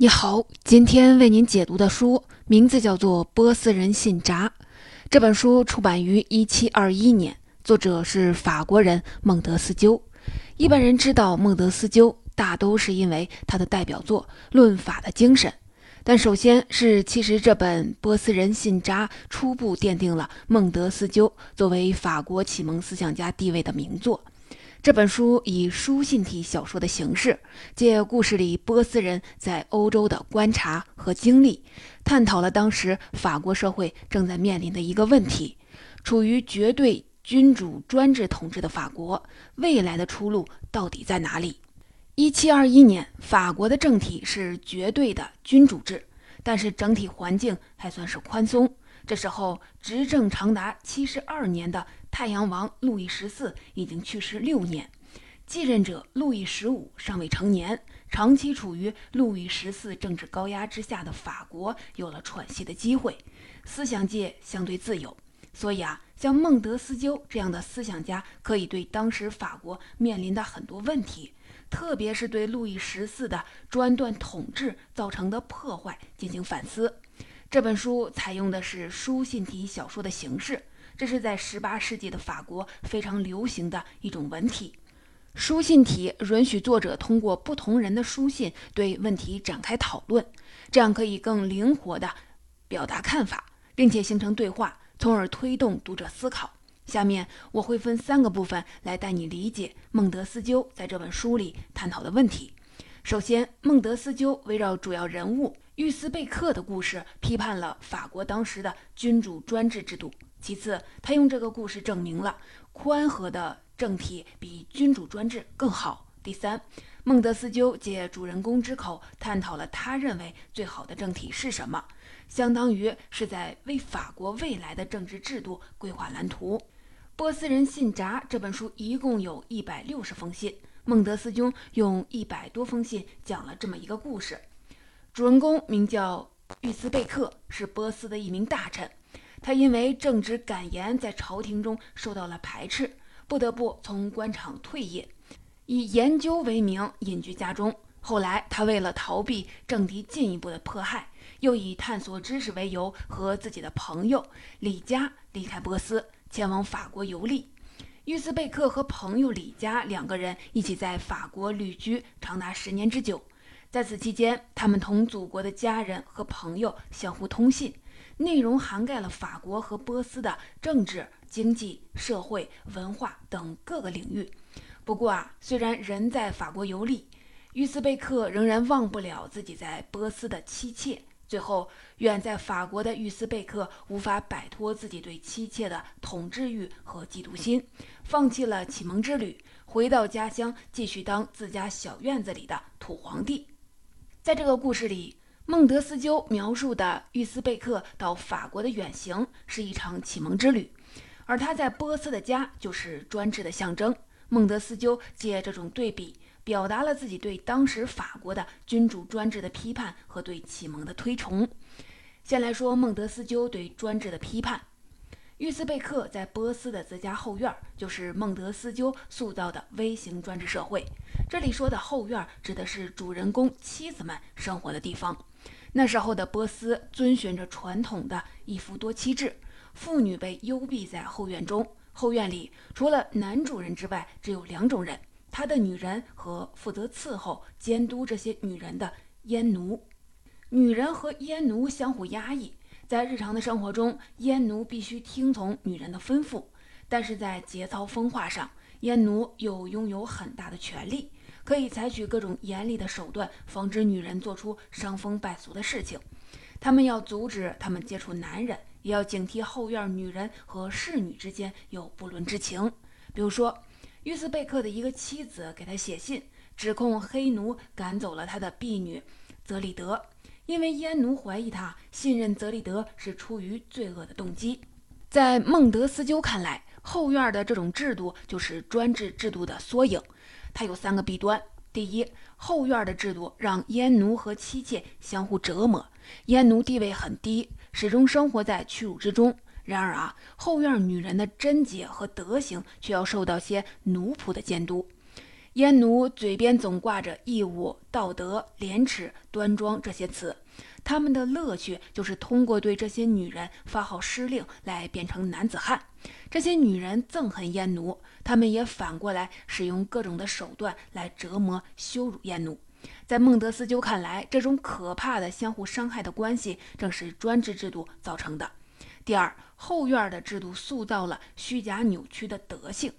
你好，今天为您解读的书名字叫做《波斯人信札》。这本书出版于一七二一年，作者是法国人孟德斯鸠。一般人知道孟德斯鸠，大都是因为他的代表作《论法的精神》。但首先是，其实这本《波斯人信札》初步奠定了孟德斯鸠作为法国启蒙思想家地位的名作。这本书以书信体小说的形式，借故事里波斯人在欧洲的观察和经历，探讨了当时法国社会正在面临的一个问题：处于绝对君主专制统治的法国，未来的出路到底在哪里？一七二一年，法国的政体是绝对的君主制，但是整体环境还算是宽松。这时候，执政长达七十二年的太阳王路易十四已经去世六年，继任者路易十五尚未成年。长期处于路易十四政治高压之下的法国有了喘息的机会，思想界相对自由。所以啊，像孟德斯鸠这样的思想家可以对当时法国面临的很多问题，特别是对路易十四的专断统治造成的破坏进行反思。这本书采用的是书信体小说的形式，这是在18世纪的法国非常流行的一种文体。书信体允许作者通过不同人的书信对问题展开讨论，这样可以更灵活地表达看法，并且形成对话，从而推动读者思考。下面我会分三个部分来带你理解孟德斯鸠在这本书里探讨的问题。首先，孟德斯鸠围绕主要人物。玉斯贝克的故事批判了法国当时的君主专制制度。其次，他用这个故事证明了宽和的政体比君主专制更好。第三，孟德斯鸠借主人公之口探讨了他认为最好的政体是什么，相当于是在为法国未来的政治制度规划蓝图。《波斯人信札》这本书一共有一百六十封信，孟德斯鸠用一百多封信讲了这么一个故事。主人公名叫玉斯贝克，是波斯的一名大臣。他因为正直敢言，在朝廷中受到了排斥，不得不从官场退隐，以研究为名隐居家中。后来，他为了逃避政敌进一步的迫害，又以探索知识为由，和自己的朋友李嘉离开波斯，前往法国游历。玉斯贝克和朋友李嘉两个人一起在法国旅居长达十年之久。在此期间，他们同祖国的家人和朋友相互通信，内容涵盖了法国和波斯的政治、经济、社会、文化等各个领域。不过啊，虽然人在法国游历，于斯贝克仍然忘不了自己在波斯的妻妾。最后，远在法国的于斯贝克无法摆脱自己对妻妾的统治欲和嫉妒心，放弃了启蒙之旅，回到家乡继续当自家小院子里的土皇帝。在这个故事里，孟德斯鸠描述的玉斯贝克到法国的远行是一场启蒙之旅，而他在波斯的家就是专制的象征。孟德斯鸠借这种对比，表达了自己对当时法国的君主专制的批判和对启蒙的推崇。先来说孟德斯鸠对专制的批判。玉斯贝克在波斯的自家后院，就是孟德斯鸠塑造的微型专制社会。这里说的后院，指的是主人公妻子们生活的地方。那时候的波斯遵循着传统的一夫多妻制，妇女被幽闭在后院中。后院里除了男主人之外，只有两种人：他的女人和负责伺候、监督这些女人的阉奴。女人和阉奴相互压抑。在日常的生活中，阉奴必须听从女人的吩咐，但是在节操风化上，阉奴又拥有很大的权利，可以采取各种严厉的手段，防止女人做出伤风败俗的事情。他们要阻止他们接触男人，也要警惕后院女人和侍女之间有不伦之情。比如说，约斯贝克的一个妻子给他写信，指控黑奴赶走了他的婢女泽里德。因为阉奴怀疑他信任泽利德是出于罪恶的动机，在孟德斯鸠看来，后院的这种制度就是专制制度的缩影。它有三个弊端：第一，后院的制度让阉奴和妻妾相互折磨，阉奴地位很低，始终生活在屈辱之中；然而啊，后院女人的贞洁和德行却要受到些奴仆的监督。阉奴嘴边总挂着义务、道德、廉耻、端庄这些词，他们的乐趣就是通过对这些女人发号施令来变成男子汉。这些女人憎恨阉奴，他们也反过来使用各种的手段来折磨、羞辱阉奴。在孟德斯鸠看来，这种可怕的相互伤害的关系正是专制制度造成的。第二，后院的制度塑造了虚假扭曲的德性。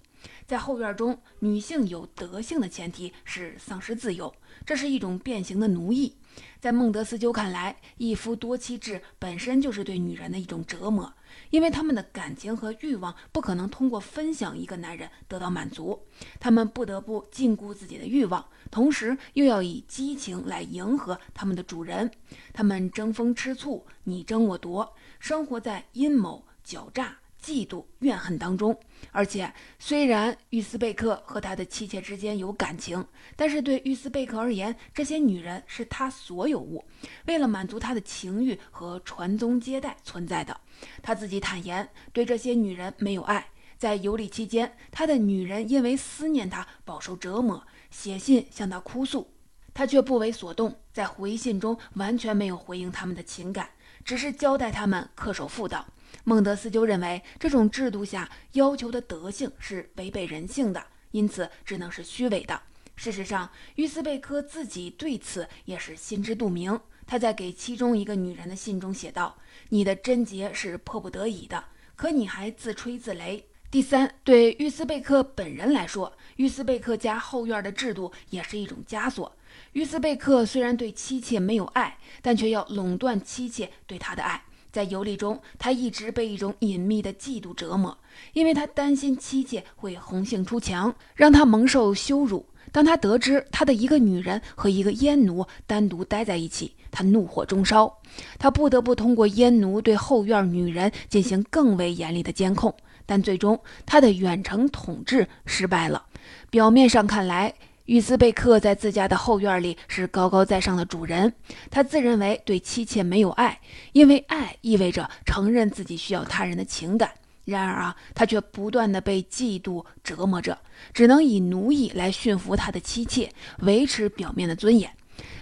在后院中，女性有德性的前提是丧失自由，这是一种变形的奴役。在孟德斯鸠看来，一夫多妻制本身就是对女人的一种折磨，因为他们的感情和欲望不可能通过分享一个男人得到满足，他们不得不禁锢自己的欲望，同时又要以激情来迎合他们的主人。他们争风吃醋，你争我夺，生活在阴谋狡诈。嫉妒、怨恨当中，而且虽然玉斯贝克和他的妻妾之间有感情，但是对玉斯贝克而言，这些女人是他所有物，为了满足他的情欲和传宗接代存在的。他自己坦言，对这些女人没有爱。在游历期间，他的女人因为思念他，饱受折磨，写信向他哭诉，他却不为所动，在回信中完全没有回应他们的情感，只是交代他们恪守妇道。孟德斯鸠认为，这种制度下要求的德性是违背人性的，因此只能是虚伪的。事实上，于斯贝克自己对此也是心知肚明。他在给其中一个女人的信中写道：“你的贞洁是迫不得已的，可你还自吹自擂。”第三，对于斯贝克本人来说，于斯贝克家后院的制度也是一种枷锁。于斯贝克虽然对妻妾没有爱，但却要垄断妻妾对他的爱。在游历中，他一直被一种隐秘的嫉妒折磨，因为他担心妻妾会红杏出墙，让他蒙受羞辱。当他得知他的一个女人和一个阉奴单独待在一起，他怒火中烧，他不得不通过阉奴对后院女人进行更为严厉的监控。但最终，他的远程统治失败了。表面上看来，于斯贝克在自家的后院里是高高在上的主人，他自认为对妻妾没有爱，因为爱意味着承认自己需要他人的情感。然而啊，他却不断的被嫉妒折磨着，只能以奴役来驯服他的妻妾，维持表面的尊严。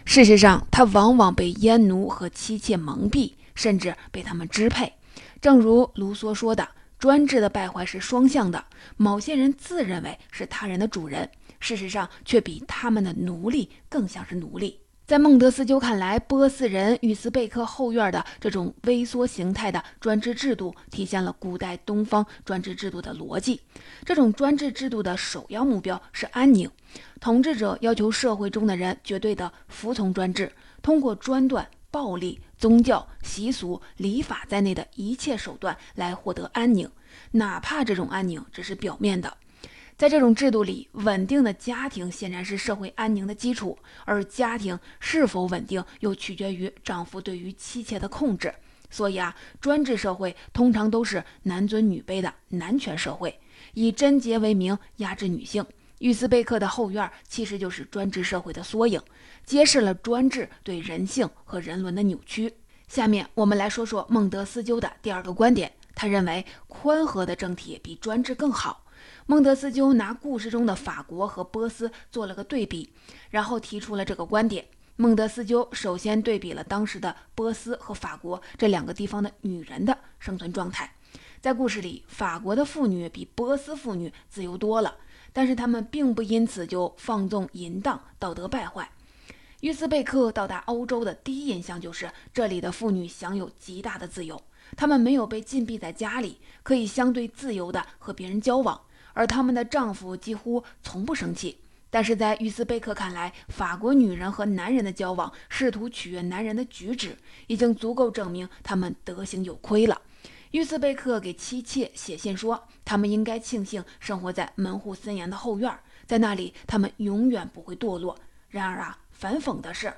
事实上，他往往被阉奴和妻妾蒙蔽，甚至被他们支配。正如卢梭说的：“专制的败坏是双向的，某些人自认为是他人的主人。”事实上，却比他们的奴隶更像是奴隶。在孟德斯鸠看来，波斯人与斯贝克后院的这种微缩形态的专制制度，体现了古代东方专制制度的逻辑。这种专制制度的首要目标是安宁，统治者要求社会中的人绝对的服从专制，通过专断、暴力、宗教、习俗、礼法在内的一切手段来获得安宁，哪怕这种安宁只是表面的。在这种制度里，稳定的家庭显然是社会安宁的基础，而家庭是否稳定又取决于丈夫对于妻妾的控制。所以啊，专制社会通常都是男尊女卑的男权社会，以贞洁为名压制女性。玉斯贝克的后院其实就是专制社会的缩影，揭示了专制对人性和人伦的扭曲。下面我们来说说孟德斯鸠的第二个观点，他认为宽和的政体比专制更好。孟德斯鸠拿故事中的法国和波斯做了个对比，然后提出了这个观点。孟德斯鸠首先对比了当时的波斯和法国这两个地方的女人的生存状态。在故事里，法国的妇女比波斯妇女自由多了，但是她们并不因此就放纵淫荡、道德败坏。约斯贝克到达欧洲的第一印象就是这里的妇女享有极大的自由，她们没有被禁闭在家里，可以相对自由地和别人交往。而他们的丈夫几乎从不生气，但是在于斯贝克看来，法国女人和男人的交往，试图取悦男人的举止，已经足够证明他们德行有亏了。于斯贝克给妻妾写信说，他们应该庆幸生活在门户森严的后院，在那里他们永远不会堕落。然而啊，反讽的是，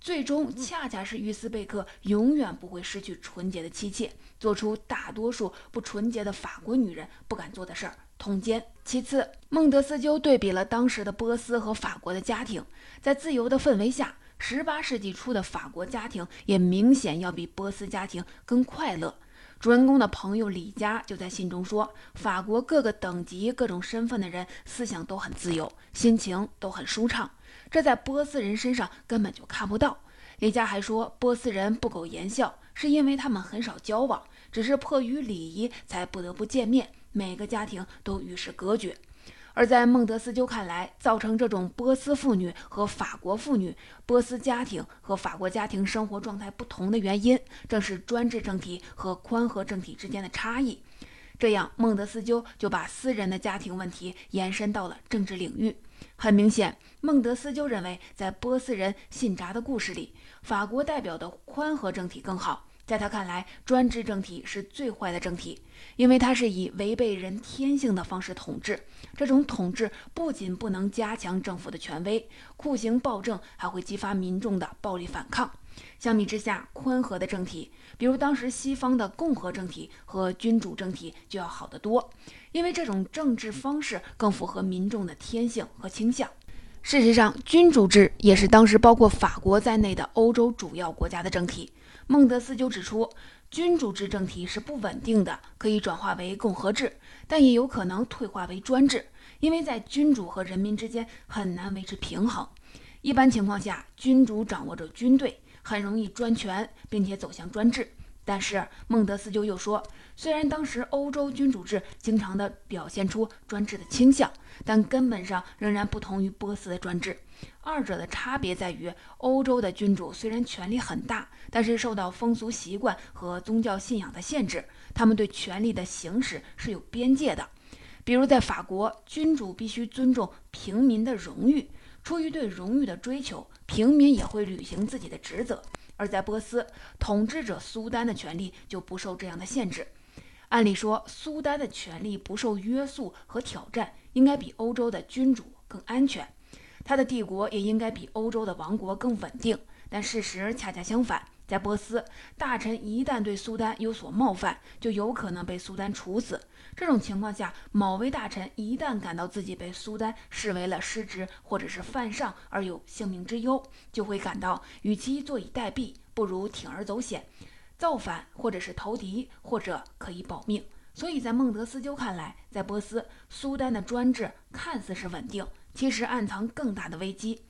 最终恰恰是于斯贝克永远不会失去纯洁的妻妾，做出大多数不纯洁的法国女人不敢做的事儿。通奸。其次，孟德斯鸠对比了当时的波斯和法国的家庭，在自由的氛围下，十八世纪初的法国家庭也明显要比波斯家庭更快乐。主人公的朋友李佳就在信中说，法国各个等级、各种身份的人思想都很自由，心情都很舒畅，这在波斯人身上根本就看不到。李佳还说，波斯人不苟言笑，是因为他们很少交往，只是迫于礼仪才不得不见面，每个家庭都与世隔绝。而在孟德斯鸠看来，造成这种波斯妇女和法国妇女、波斯家庭和法国家庭生活状态不同的原因，正是专制政体和宽和政体之间的差异。这样，孟德斯鸠就把私人的家庭问题延伸到了政治领域。很明显，孟德斯鸠认为，在波斯人信札的故事里，法国代表的宽和政体更好。在他看来，专制政体是最坏的政体，因为它是以违背人天性的方式统治。这种统治不仅不能加强政府的权威，酷刑暴政还会激发民众的暴力反抗。相比之下，宽和的政体，比如当时西方的共和政体和君主政体，就要好得多，因为这种政治方式更符合民众的天性和倾向。事实上，君主制也是当时包括法国在内的欧洲主要国家的政体。孟德斯鸠指出，君主制政体是不稳定的，可以转化为共和制，但也有可能退化为专制，因为在君主和人民之间很难维持平衡。一般情况下，君主掌握着军队，很容易专权，并且走向专制。但是孟德斯鸠又说，虽然当时欧洲君主制经常的表现出专制的倾向，但根本上仍然不同于波斯的专制。二者的差别在于，欧洲的君主虽然权力很大，但是受到风俗习惯和宗教信仰的限制，他们对权力的行使是有边界的。比如在法国，君主必须尊重平民的荣誉，出于对荣誉的追求，平民也会履行自己的职责；而在波斯，统治者苏丹的权力就不受这样的限制。按理说，苏丹的权力不受约束和挑战，应该比欧洲的君主更安全。他的帝国也应该比欧洲的王国更稳定，但事实恰恰相反。在波斯，大臣一旦对苏丹有所冒犯，就有可能被苏丹处死。这种情况下，某位大臣一旦感到自己被苏丹视为了失职或者是犯上而有性命之忧，就会感到与其坐以待毙，不如铤而走险，造反或者是投敌，或者可以保命。所以在孟德斯鸠看来，在波斯，苏丹的专制看似是稳定。其实暗藏更大的危机。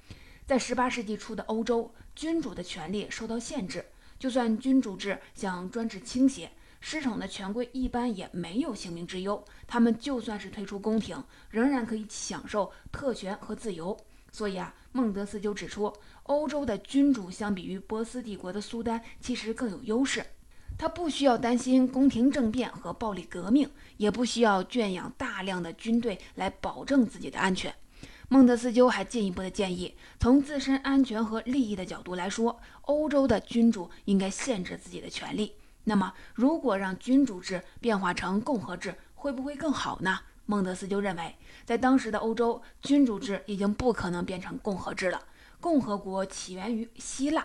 在十八世纪初的欧洲，君主的权力受到限制，就算君主制向专制倾斜，失宠的权贵一般也没有性命之忧。他们就算是退出宫廷，仍然可以享受特权和自由。所以啊，孟德斯鸠指出，欧洲的君主相比于波斯帝国的苏丹，其实更有优势。他不需要担心宫廷政变和暴力革命，也不需要圈养大量的军队来保证自己的安全。孟德斯鸠还进一步的建议，从自身安全和利益的角度来说，欧洲的君主应该限制自己的权利。那么，如果让君主制变化成共和制，会不会更好呢？孟德斯鸠认为，在当时的欧洲，君主制已经不可能变成共和制了。共和国起源于希腊，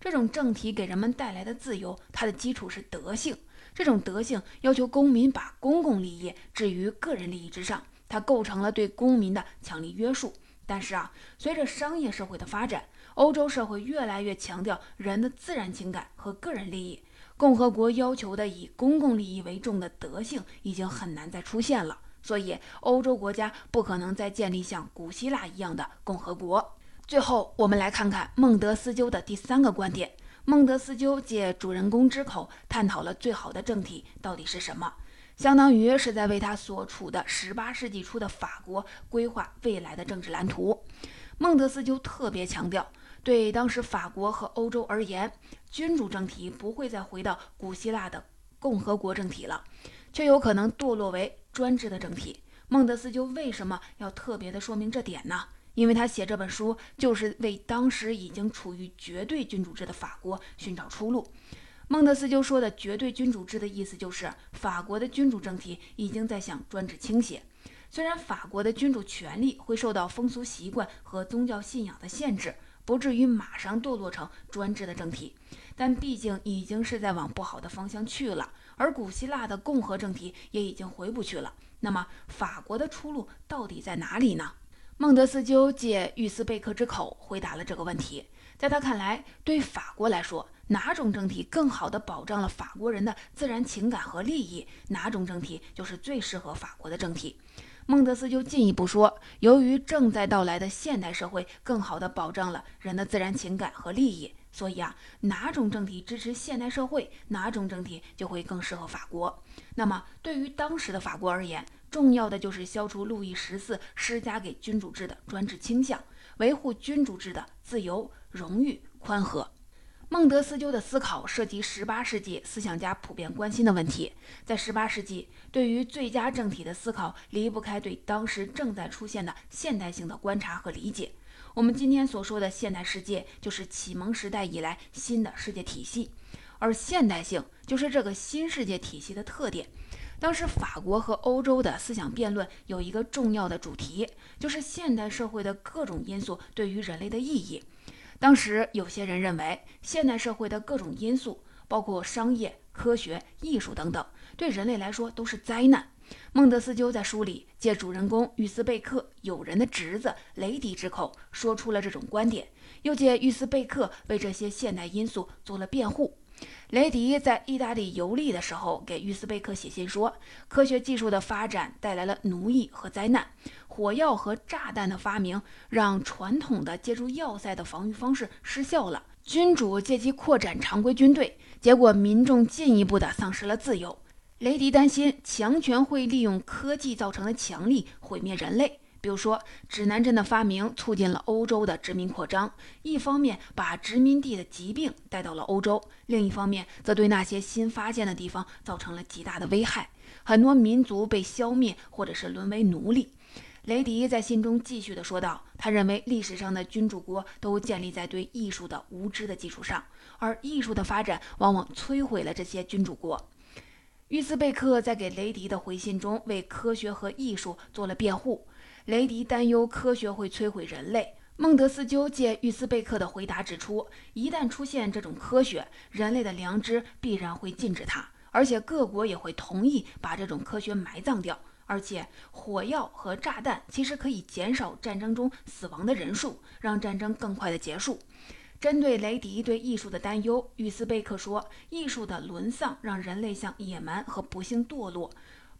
这种政体给人们带来的自由，它的基础是德性。这种德性要求公民把公共利益置于个人利益之上。它构成了对公民的强力约束，但是啊，随着商业社会的发展，欧洲社会越来越强调人的自然情感和个人利益，共和国要求的以公共利益为重的德性已经很难再出现了。所以，欧洲国家不可能再建立像古希腊一样的共和国。最后，我们来看看孟德斯鸠的第三个观点：孟德斯鸠借主人公之口探讨了最好的政体到底是什么。相当于是在为他所处的十八世纪初的法国规划未来的政治蓝图。孟德斯鸠特别强调，对当时法国和欧洲而言，君主政体不会再回到古希腊的共和国政体了，却有可能堕落为专制的政体。孟德斯鸠为什么要特别的说明这点呢？因为他写这本书就是为当时已经处于绝对君主制的法国寻找出路。孟德斯鸠说的绝对君主制的意思就是，法国的君主政体已经在向专制倾斜。虽然法国的君主权力会受到风俗习惯和宗教信仰的限制，不至于马上堕落成专制的政体，但毕竟已经是在往不好的方向去了。而古希腊的共和政体也已经回不去了。那么，法国的出路到底在哪里呢？孟德斯鸠借玉斯贝克之口回答了这个问题。在他看来，对法国来说，哪种政体更好地保障了法国人的自然情感和利益，哪种政体就是最适合法国的政体。孟德斯鸠进一步说，由于正在到来的现代社会更好地保障了人的自然情感和利益，所以啊，哪种政体支持现代社会，哪种政体就会更适合法国。那么，对于当时的法国而言，重要的就是消除路易十四施加给君主制的专制倾向，维护君主制的自由、荣誉、宽和。孟德斯鸠的思考涉及18世纪思想家普遍关心的问题。在18世纪，对于最佳政体的思考离不开对当时正在出现的现代性的观察和理解。我们今天所说的现代世界，就是启蒙时代以来新的世界体系，而现代性就是这个新世界体系的特点。当时法国和欧洲的思想辩论有一个重要的主题，就是现代社会的各种因素对于人类的意义。当时有些人认为，现代社会的各种因素，包括商业、科学、艺术等等，对人类来说都是灾难。孟德斯鸠在书里借主人公玉斯贝克友人的侄子雷迪之口说出了这种观点，又借玉斯贝克为这些现代因素做了辩护。雷迪在意大利游历的时候，给玉斯贝克写信说，科学技术的发展带来了奴役和灾难。火药和炸弹的发明让传统的借助要塞的防御方式失效了。君主借机扩展常规军队，结果民众进一步的丧失了自由。雷迪担心强权会利用科技造成的强力毁灭人类。比如说，指南针的发明促进了欧洲的殖民扩张，一方面把殖民地的疾病带到了欧洲，另一方面则对那些新发现的地方造成了极大的危害，很多民族被消灭或者是沦为奴隶。雷迪在信中继续的说道：“他认为历史上的君主国都建立在对艺术的无知的基础上，而艺术的发展往往摧毁了这些君主国。”玉斯贝克在给雷迪的回信中为科学和艺术做了辩护。雷迪担忧科学会摧毁人类。孟德斯鸠借玉斯贝克的回答指出：一旦出现这种科学，人类的良知必然会禁止它，而且各国也会同意把这种科学埋葬掉。而且，火药和炸弹其实可以减少战争中死亡的人数，让战争更快的结束。针对雷迪对艺术的担忧，玉斯贝克说：“艺术的沦丧让人类向野蛮和不幸堕落。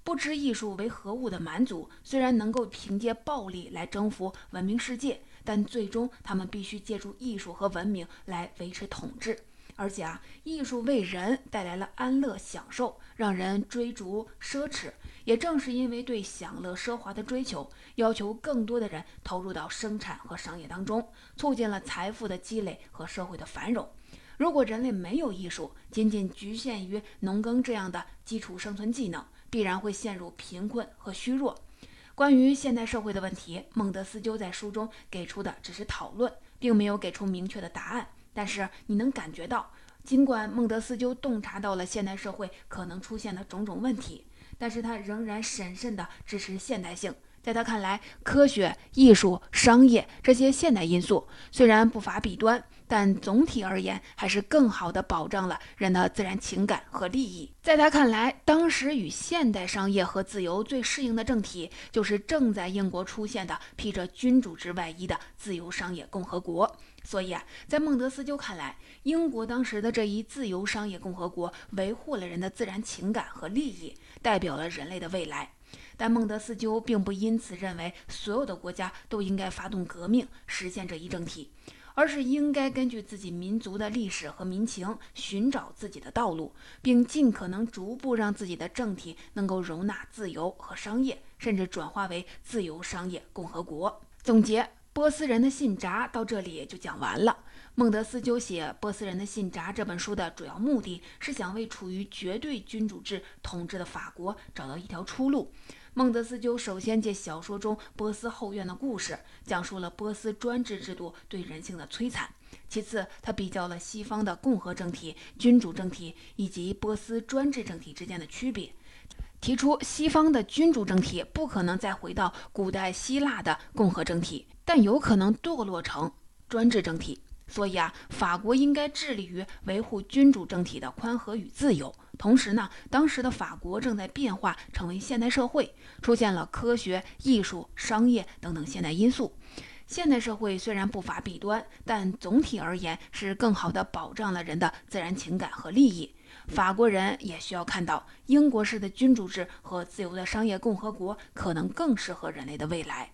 不知艺术为何物的蛮族，虽然能够凭借暴力来征服文明世界，但最终他们必须借助艺术和文明来维持统治。”而且啊，艺术为人带来了安乐享受，让人追逐奢侈。也正是因为对享乐奢华的追求，要求更多的人投入到生产和商业当中，促进了财富的积累和社会的繁荣。如果人类没有艺术，仅仅局限于农耕这样的基础生存技能，必然会陷入贫困和虚弱。关于现代社会的问题，孟德斯鸠在书中给出的只是讨论，并没有给出明确的答案。但是你能感觉到，尽管孟德斯鸠洞察到了现代社会可能出现的种种问题，但是他仍然审慎地支持现代性。在他看来，科学、艺术、商业这些现代因素虽然不乏弊端。但总体而言，还是更好地保障了人的自然情感和利益。在他看来，当时与现代商业和自由最适应的政体，就是正在英国出现的披着君主制外衣的自由商业共和国。所以啊，在孟德斯鸠看来，英国当时的这一自由商业共和国维护了人的自然情感和利益，代表了人类的未来。但孟德斯鸠并不因此认为所有的国家都应该发动革命实现这一政体。而是应该根据自己民族的历史和民情，寻找自己的道路，并尽可能逐步让自己的政体能够容纳自由和商业，甚至转化为自由商业共和国。总结《波斯人的信札》到这里就讲完了。孟德斯鸠写《波斯人的信札》这本书的主要目的是想为处于绝对君主制统治的法国找到一条出路。孟德斯鸠首先借小说中波斯后院的故事，讲述了波斯专制制度对人性的摧残；其次，他比较了西方的共和政体、君主政体以及波斯专制政体之间的区别，提出西方的君主政体不可能再回到古代希腊的共和政体，但有可能堕落成专制政体。所以啊，法国应该致力于维护君主政体的宽和与自由。同时呢，当时的法国正在变化，成为现代社会，出现了科学、艺术、商业等等现代因素。现代社会虽然不乏弊端，但总体而言是更好地保障了人的自然情感和利益。法国人也需要看到，英国式的君主制和自由的商业共和国可能更适合人类的未来。